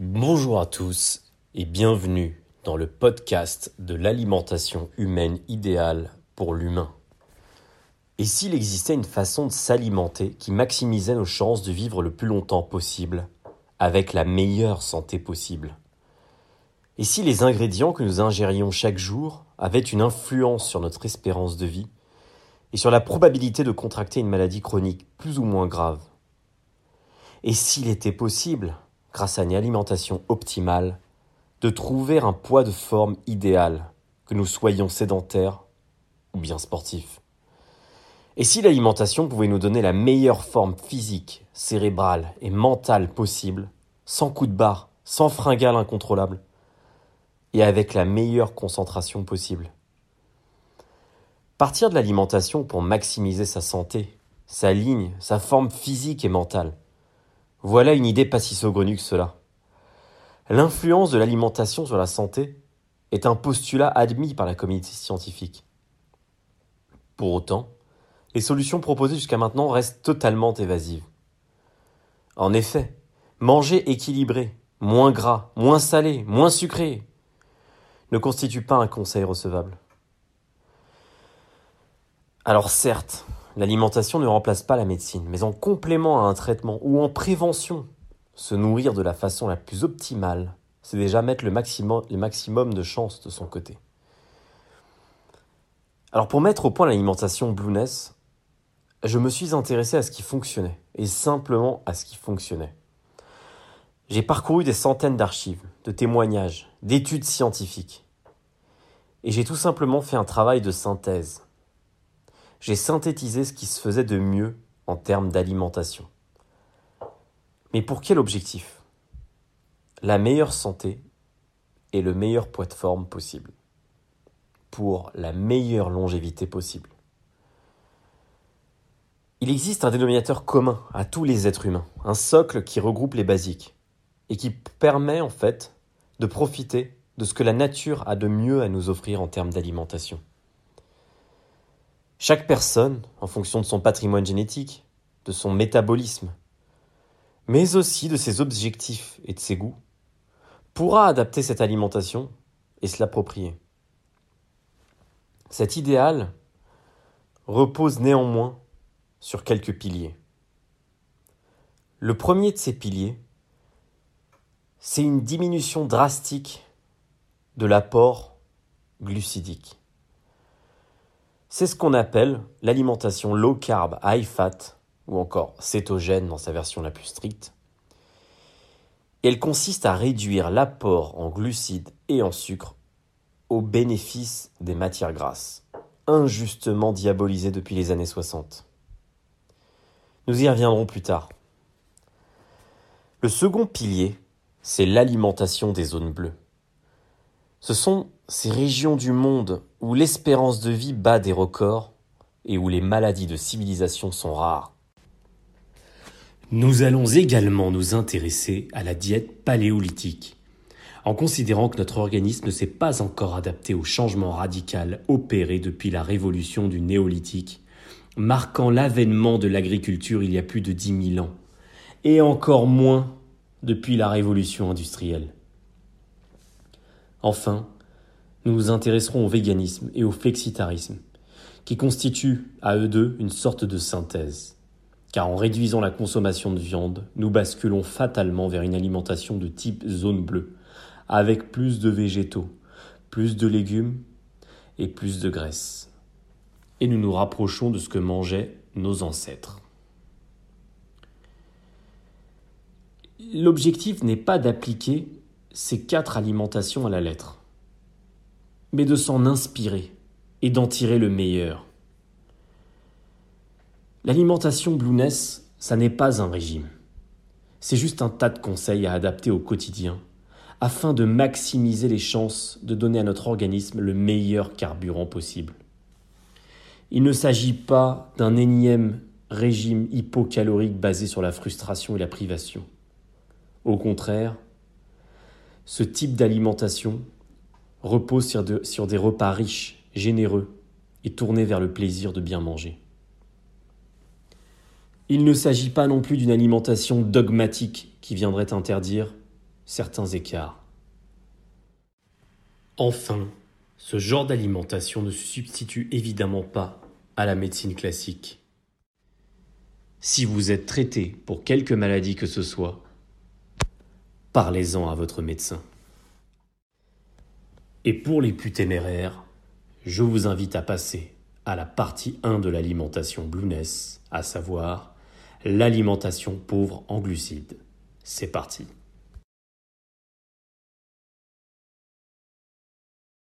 Bonjour à tous et bienvenue dans le podcast de l'alimentation humaine idéale pour l'humain. Et s'il existait une façon de s'alimenter qui maximisait nos chances de vivre le plus longtemps possible, avec la meilleure santé possible? Et si les ingrédients que nous ingérions chaque jour avaient une influence sur notre espérance de vie et sur la probabilité de contracter une maladie chronique plus ou moins grave? Et s'il était possible grâce à une alimentation optimale, de trouver un poids de forme idéal, que nous soyons sédentaires ou bien sportifs. Et si l'alimentation pouvait nous donner la meilleure forme physique, cérébrale et mentale possible, sans coup de barre, sans fringale incontrôlable, et avec la meilleure concentration possible. Partir de l'alimentation pour maximiser sa santé, sa ligne, sa forme physique et mentale, voilà une idée pas si saugrenue que cela. L'influence de l'alimentation sur la santé est un postulat admis par la communauté scientifique. Pour autant, les solutions proposées jusqu'à maintenant restent totalement évasives. En effet, manger équilibré, moins gras, moins salé, moins sucré, ne constitue pas un conseil recevable. Alors certes, L'alimentation ne remplace pas la médecine, mais en complément à un traitement ou en prévention, se nourrir de la façon la plus optimale, c'est déjà mettre le maximum, de chances de son côté. Alors pour mettre au point l'alimentation Blueness, je me suis intéressé à ce qui fonctionnait, et simplement à ce qui fonctionnait. J'ai parcouru des centaines d'archives, de témoignages, d'études scientifiques, et j'ai tout simplement fait un travail de synthèse j'ai synthétisé ce qui se faisait de mieux en termes d'alimentation. Mais pour quel objectif? La meilleure santé et le meilleur poids de forme possible. Pour la meilleure longévité possible. Il existe un dénominateur commun à tous les êtres humains, un socle qui regroupe les basiques et qui permet en fait de profiter de ce que la nature a de mieux à nous offrir en termes d'alimentation. Chaque personne, en fonction de son patrimoine génétique, de son métabolisme, mais aussi de ses objectifs et de ses goûts, pourra adapter cette alimentation et se l'approprier. Cet idéal repose néanmoins sur quelques piliers. Le premier de ces piliers, c'est une diminution drastique de l'apport glucidique. C'est ce qu'on appelle l'alimentation low carb, high fat, ou encore cétogène dans sa version la plus stricte. elle consiste à réduire l'apport en glucides et en sucre au bénéfice des matières grasses, injustement diabolisées depuis les années 60. Nous y reviendrons plus tard. Le second pilier, c'est l'alimentation des zones bleues. Ce sont ces régions du monde où l'espérance de vie bat des records et où les maladies de civilisation sont rares. Nous allons également nous intéresser à la diète paléolithique, en considérant que notre organisme ne s'est pas encore adapté au changement radical opéré depuis la révolution du néolithique, marquant l'avènement de l'agriculture il y a plus de dix mille ans, et encore moins depuis la révolution industrielle. Enfin, nous nous intéresserons au véganisme et au flexitarisme, qui constituent à eux deux une sorte de synthèse. Car en réduisant la consommation de viande, nous basculons fatalement vers une alimentation de type zone bleue, avec plus de végétaux, plus de légumes et plus de graisse. Et nous nous rapprochons de ce que mangeaient nos ancêtres. L'objectif n'est pas d'appliquer ces quatre alimentations à la lettre mais de s'en inspirer et d'en tirer le meilleur. L'alimentation Blueness, ça n'est pas un régime. C'est juste un tas de conseils à adapter au quotidien afin de maximiser les chances de donner à notre organisme le meilleur carburant possible. Il ne s'agit pas d'un énième régime hypocalorique basé sur la frustration et la privation. Au contraire, ce type d'alimentation repose sur, des repas riches, généreux et tournés vers le plaisir de bien manger. Il ne s'agit pas non plus d'une alimentation dogmatique qui viendrait interdire certains écarts. Enfin, ce genre d'alimentation ne se substitue évidemment pas à la médecine classique. Si vous êtes traité pour quelque maladie que ce soit, parlez-en à votre médecin. Et pour les plus ténéraires, je vous invite à passer à la partie 1 de l'alimentation Blueness, à savoir l'alimentation pauvre en glucides. C'est parti.